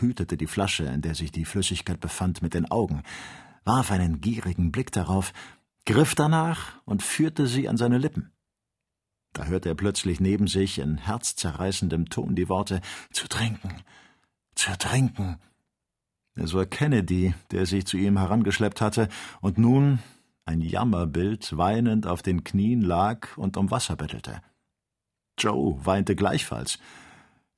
hütete die Flasche, in der sich die Flüssigkeit befand, mit den Augen, warf einen gierigen Blick darauf, griff danach und führte sie an seine Lippen. Da hörte er plötzlich neben sich in herzzerreißendem Ton die Worte zu trinken, zu trinken. Es war Kennedy, der sich zu ihm herangeschleppt hatte und nun, ein Jammerbild, weinend auf den Knien lag und um Wasser bettelte. Joe weinte gleichfalls.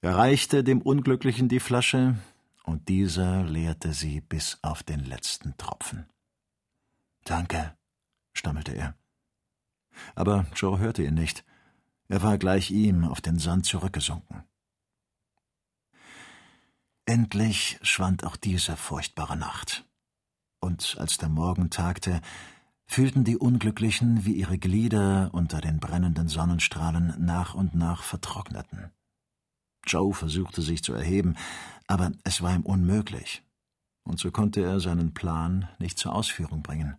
Er reichte dem Unglücklichen die Flasche, und dieser leerte sie bis auf den letzten Tropfen. Danke, stammelte er. Aber Joe hörte ihn nicht. Er war gleich ihm auf den Sand zurückgesunken. Endlich schwand auch diese furchtbare Nacht. Und als der Morgen tagte, fühlten die Unglücklichen, wie ihre Glieder unter den brennenden Sonnenstrahlen nach und nach vertrockneten. Joe versuchte sich zu erheben, aber es war ihm unmöglich, und so konnte er seinen Plan nicht zur Ausführung bringen.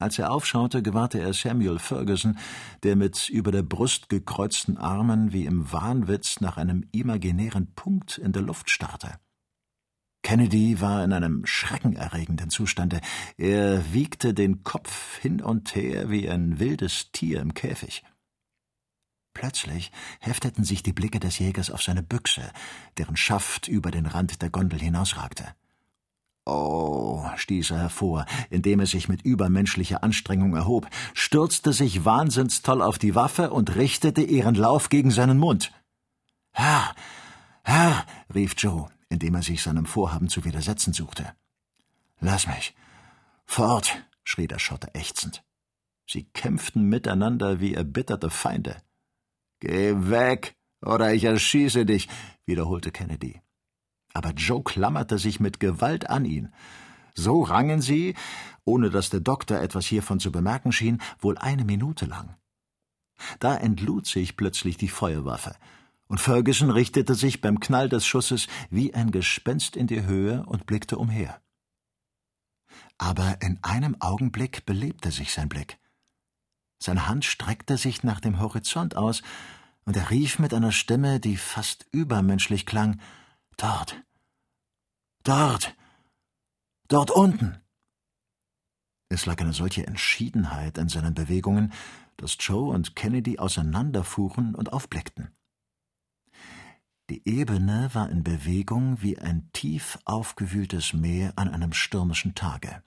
Als er aufschaute, gewahrte er Samuel Ferguson, der mit über der Brust gekreuzten Armen wie im Wahnwitz nach einem imaginären Punkt in der Luft starrte. Kennedy war in einem schreckenerregenden Zustande. Er wiegte den Kopf hin und her wie ein wildes Tier im Käfig. Plötzlich hefteten sich die Blicke des Jägers auf seine Büchse, deren Schaft über den Rand der Gondel hinausragte. Oh, stieß er hervor, indem er sich mit übermenschlicher Anstrengung erhob, stürzte sich wahnsinnstoll auf die Waffe und richtete ihren Lauf gegen seinen Mund. Herr, Herr, rief Joe, indem er sich seinem Vorhaben zu widersetzen suchte. Lass mich. Fort, schrie der Schotte ächzend. Sie kämpften miteinander wie erbitterte Feinde. Geh weg, oder ich erschieße dich, wiederholte Kennedy aber Joe klammerte sich mit Gewalt an ihn. So rangen sie, ohne dass der Doktor etwas hiervon zu bemerken schien, wohl eine Minute lang. Da entlud sich plötzlich die Feuerwaffe, und Ferguson richtete sich beim Knall des Schusses wie ein Gespenst in die Höhe und blickte umher. Aber in einem Augenblick belebte sich sein Blick. Seine Hand streckte sich nach dem Horizont aus, und er rief mit einer Stimme, die fast übermenschlich klang Dort. Dort. Dort unten. Es lag eine solche Entschiedenheit in seinen Bewegungen, dass Joe und Kennedy auseinanderfuhren und aufblickten. Die Ebene war in Bewegung wie ein tief aufgewühltes Meer an einem stürmischen Tage.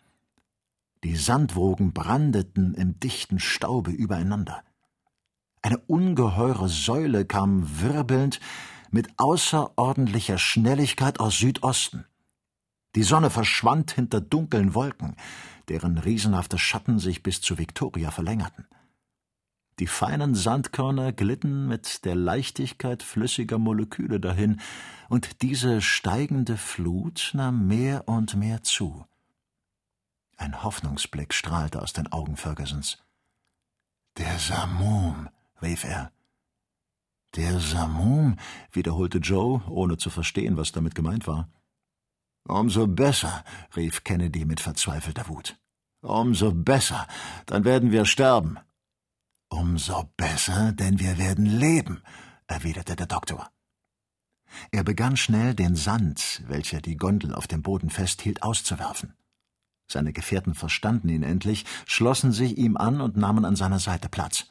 Die Sandwogen brandeten im dichten Staube übereinander. Eine ungeheure Säule kam wirbelnd mit außerordentlicher Schnelligkeit aus Südosten. Die Sonne verschwand hinter dunklen Wolken, deren riesenhafte Schatten sich bis zu Victoria verlängerten. Die feinen Sandkörner glitten mit der Leichtigkeit flüssiger Moleküle dahin, und diese steigende Flut nahm mehr und mehr zu. Ein Hoffnungsblick strahlte aus den Augen Fergusons. Der Samum, rief er. Der Samum, wiederholte Joe, ohne zu verstehen, was damit gemeint war. Umso besser, rief Kennedy mit verzweifelter Wut. Umso besser, dann werden wir sterben. Umso besser, denn wir werden leben, erwiderte der Doktor. Er begann schnell, den Sand, welcher die Gondel auf dem Boden festhielt, auszuwerfen. Seine Gefährten verstanden ihn endlich, schlossen sich ihm an und nahmen an seiner Seite Platz.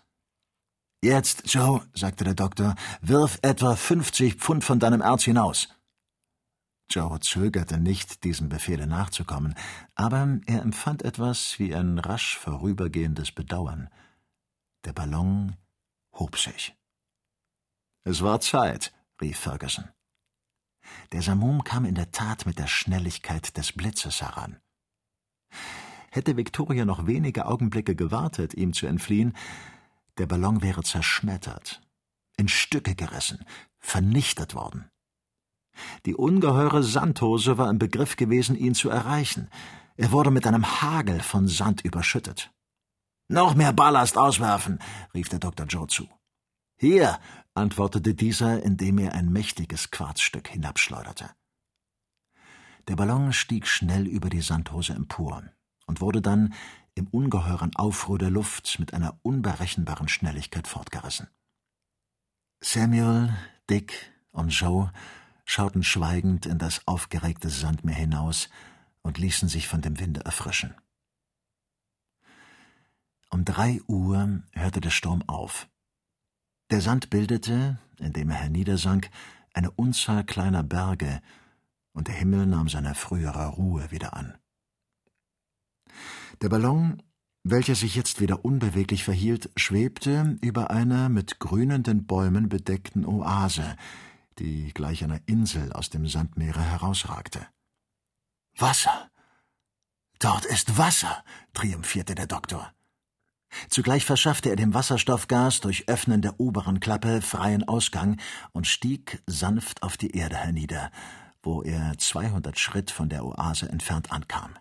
Jetzt, Joe, sagte der Doktor, wirf etwa fünfzig Pfund von deinem Erz hinaus. Joe zögerte nicht, diesem Befehle nachzukommen, aber er empfand etwas wie ein rasch vorübergehendes Bedauern. Der Ballon hob sich. Es war Zeit, rief Ferguson. Der Samum kam in der Tat mit der Schnelligkeit des Blitzes heran. Hätte Victoria noch wenige Augenblicke gewartet, ihm zu entfliehen, der Ballon wäre zerschmettert, in Stücke gerissen, vernichtet worden. Die ungeheure Sandhose war im Begriff gewesen, ihn zu erreichen. Er wurde mit einem Hagel von Sand überschüttet. Noch mehr Ballast auswerfen, rief der Dr. Joe zu. Hier, antwortete dieser, indem er ein mächtiges Quarzstück hinabschleuderte. Der Ballon stieg schnell über die Sandhose empor und wurde dann im ungeheuren Aufruhr der Luft mit einer unberechenbaren Schnelligkeit fortgerissen. Samuel, Dick und Joe schauten schweigend in das aufgeregte Sandmeer hinaus und ließen sich von dem Winde erfrischen. Um drei Uhr hörte der Sturm auf. Der Sand bildete, indem er herniedersank, eine Unzahl kleiner Berge, und der Himmel nahm seine frühere Ruhe wieder an. Der Ballon, welcher sich jetzt wieder unbeweglich verhielt, schwebte über einer mit grünenden Bäumen bedeckten Oase, die gleich einer Insel aus dem Sandmeere herausragte. Wasser! Dort ist Wasser! triumphierte der Doktor. Zugleich verschaffte er dem Wasserstoffgas durch Öffnen der oberen Klappe freien Ausgang und stieg sanft auf die Erde hernieder, wo er zweihundert Schritt von der Oase entfernt ankam.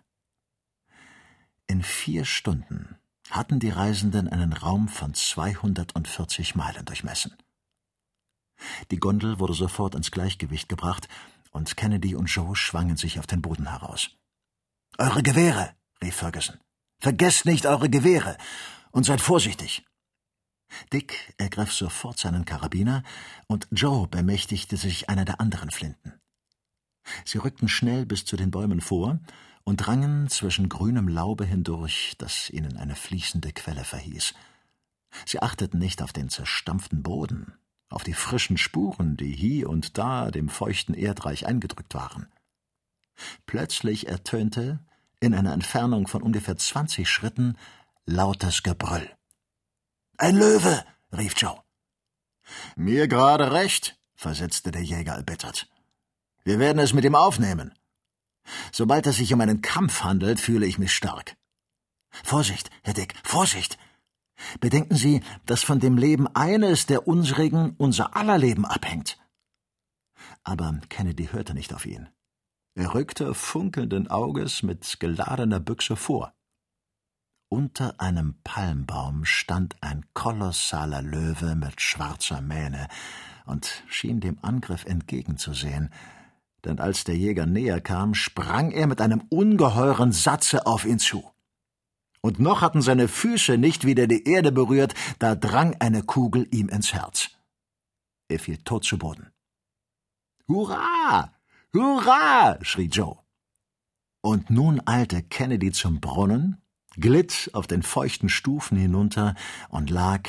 In vier Stunden hatten die Reisenden einen Raum von 240 Meilen durchmessen. Die Gondel wurde sofort ins Gleichgewicht gebracht, und Kennedy und Joe schwangen sich auf den Boden heraus. Eure Gewehre, rief Ferguson. Vergesst nicht eure Gewehre und seid vorsichtig. Dick ergriff sofort seinen Karabiner, und Joe bemächtigte sich einer der anderen Flinten. Sie rückten schnell bis zu den Bäumen vor und drangen zwischen grünem Laube hindurch, das ihnen eine fließende Quelle verhieß. Sie achteten nicht auf den zerstampften Boden, auf die frischen Spuren, die hier und da dem feuchten Erdreich eingedrückt waren. Plötzlich ertönte, in einer Entfernung von ungefähr zwanzig Schritten, lautes Gebrüll. Ein Löwe! rief Joe. Mir gerade recht, versetzte der Jäger erbittert. Wir werden es mit ihm aufnehmen. Sobald es sich um einen Kampf handelt, fühle ich mich stark. Vorsicht, Herr Dick, Vorsicht! Bedenken Sie, dass von dem Leben eines der unsrigen unser aller Leben abhängt. Aber Kennedy hörte nicht auf ihn. Er rückte funkelnden Auges mit geladener Büchse vor. Unter einem Palmbaum stand ein kolossaler Löwe mit schwarzer Mähne und schien dem Angriff entgegenzusehen, denn als der Jäger näher kam, sprang er mit einem ungeheuren Satze auf ihn zu. Und noch hatten seine Füße nicht wieder die Erde berührt, da drang eine Kugel ihm ins Herz. Er fiel tot zu Boden. Hurra! Hurra! schrie Joe. Und nun eilte Kennedy zum Brunnen, glitt auf den feuchten Stufen hinunter und lag,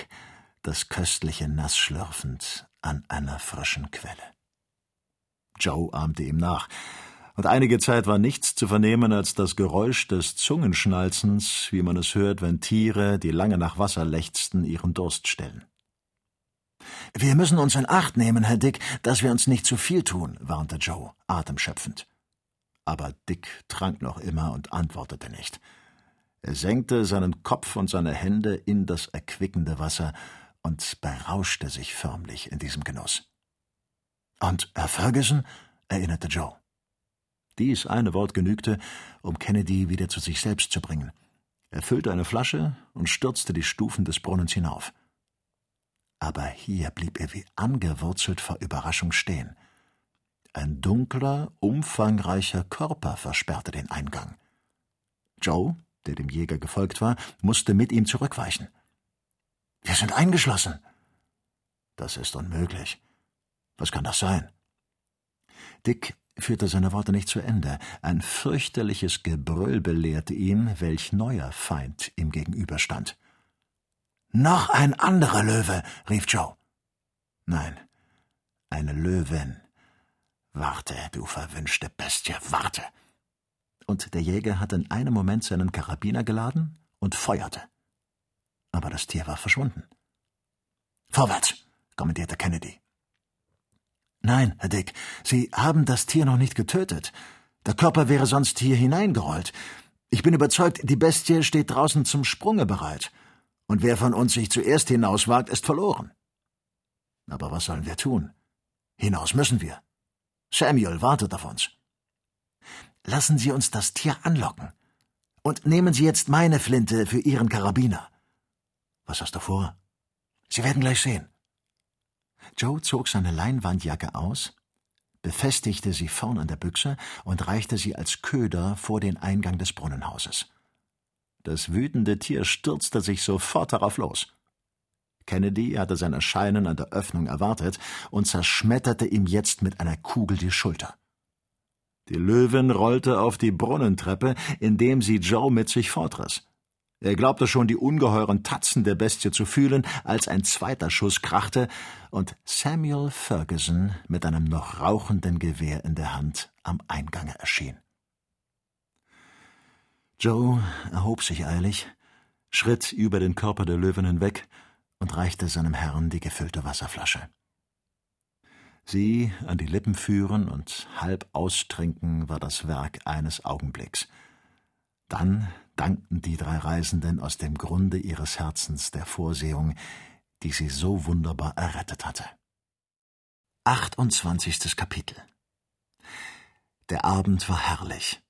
das köstliche Nass schlürfend, an einer frischen Quelle. Joe ahmte ihm nach, und einige Zeit war nichts zu vernehmen als das Geräusch des Zungenschnalzens, wie man es hört, wenn Tiere, die lange nach Wasser lechzten, ihren Durst stillen. Wir müssen uns in Acht nehmen, Herr Dick, dass wir uns nicht zu viel tun, warnte Joe, atemschöpfend. Aber Dick trank noch immer und antwortete nicht. Er senkte seinen Kopf und seine Hände in das erquickende Wasser und berauschte sich förmlich in diesem Genuss. Und Herr Ferguson? erinnerte Joe. Dies eine Wort genügte, um Kennedy wieder zu sich selbst zu bringen. Er füllte eine Flasche und stürzte die Stufen des Brunnens hinauf. Aber hier blieb er wie angewurzelt vor Überraschung stehen. Ein dunkler, umfangreicher Körper versperrte den Eingang. Joe, der dem Jäger gefolgt war, musste mit ihm zurückweichen. Wir sind eingeschlossen. Das ist unmöglich. Was kann das sein? Dick führte seine Worte nicht zu Ende. Ein fürchterliches Gebrüll belehrte ihn, welch neuer Feind ihm gegenüberstand. Noch ein anderer Löwe, rief Joe. Nein, eine Löwin. Warte, du verwünschte Bestie, warte und der Jäger hatte in einem Moment seinen Karabiner geladen und feuerte. Aber das Tier war verschwunden. Vorwärts, kommandierte Kennedy. Nein, Herr Dick, Sie haben das Tier noch nicht getötet. Der Körper wäre sonst hier hineingerollt. Ich bin überzeugt, die Bestie steht draußen zum Sprunge bereit. Und wer von uns sich zuerst hinauswagt, ist verloren. Aber was sollen wir tun? Hinaus müssen wir. Samuel wartet auf uns. Lassen Sie uns das Tier anlocken. Und nehmen Sie jetzt meine Flinte für Ihren Karabiner. Was hast du vor? Sie werden gleich sehen. Joe zog seine Leinwandjacke aus, befestigte sie vorn an der Büchse und reichte sie als Köder vor den Eingang des Brunnenhauses. Das wütende Tier stürzte sich sofort darauf los. Kennedy hatte sein Erscheinen an der Öffnung erwartet und zerschmetterte ihm jetzt mit einer Kugel die Schulter. Die Löwin rollte auf die Brunnentreppe, indem sie Joe mit sich fortriss. Er glaubte schon die ungeheuren Tatzen der Bestie zu fühlen, als ein zweiter Schuss krachte und Samuel Ferguson mit einem noch rauchenden Gewehr in der Hand am Eingange erschien. Joe erhob sich eilig, schritt über den Körper der Löwin hinweg und reichte seinem Herrn die gefüllte Wasserflasche. Sie an die Lippen führen und halb austrinken war das Werk eines Augenblicks. Dann dankten die drei Reisenden aus dem Grunde ihres Herzens der Vorsehung, die sie so wunderbar errettet hatte. 28. Kapitel Der Abend war herrlich,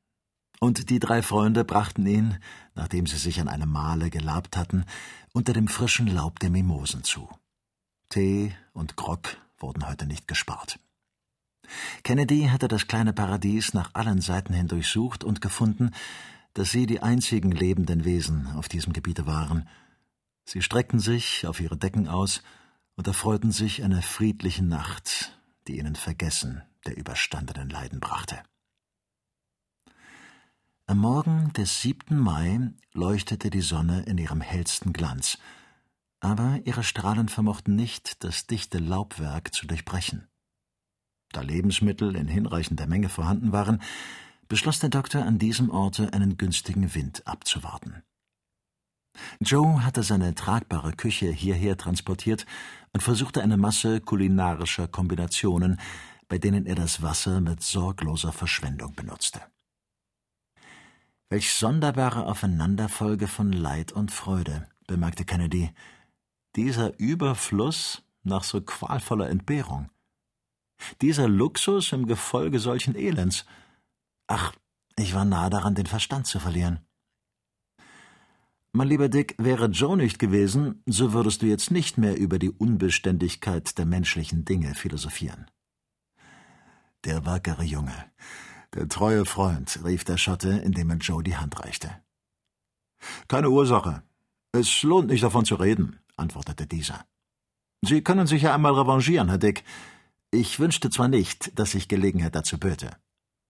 und die drei Freunde brachten ihn, nachdem sie sich an einem Mahle gelabt hatten, unter dem frischen Laub der Mimosen zu. Tee und Grog wurden heute nicht gespart. Kennedy hatte das kleine Paradies nach allen Seiten hin durchsucht und gefunden, dass sie die einzigen lebenden Wesen auf diesem Gebiete waren. Sie streckten sich auf ihre Decken aus und erfreuten sich einer friedlichen Nacht, die ihnen Vergessen der überstandenen Leiden brachte. Am Morgen des 7. Mai leuchtete die Sonne in ihrem hellsten Glanz, aber ihre Strahlen vermochten nicht, das dichte Laubwerk zu durchbrechen. Da Lebensmittel in hinreichender Menge vorhanden waren, beschloss der Doktor an diesem Orte einen günstigen Wind abzuwarten. Joe hatte seine tragbare Küche hierher transportiert und versuchte eine Masse kulinarischer Kombinationen, bei denen er das Wasser mit sorgloser Verschwendung benutzte. Welch sonderbare Aufeinanderfolge von Leid und Freude, bemerkte Kennedy. Dieser Überfluss nach so qualvoller Entbehrung. Dieser Luxus im Gefolge solchen Elends. Ach, ich war nahe daran, den Verstand zu verlieren. Mein lieber Dick, wäre Joe nicht gewesen, so würdest du jetzt nicht mehr über die Unbeständigkeit der menschlichen Dinge philosophieren. Der wackere Junge, der treue Freund, rief der Schotte, indem er Joe die Hand reichte. Keine Ursache. Es lohnt nicht davon zu reden, antwortete dieser. Sie können sich ja einmal revanchieren, Herr Dick. Ich wünschte zwar nicht, dass sich Gelegenheit dazu böte.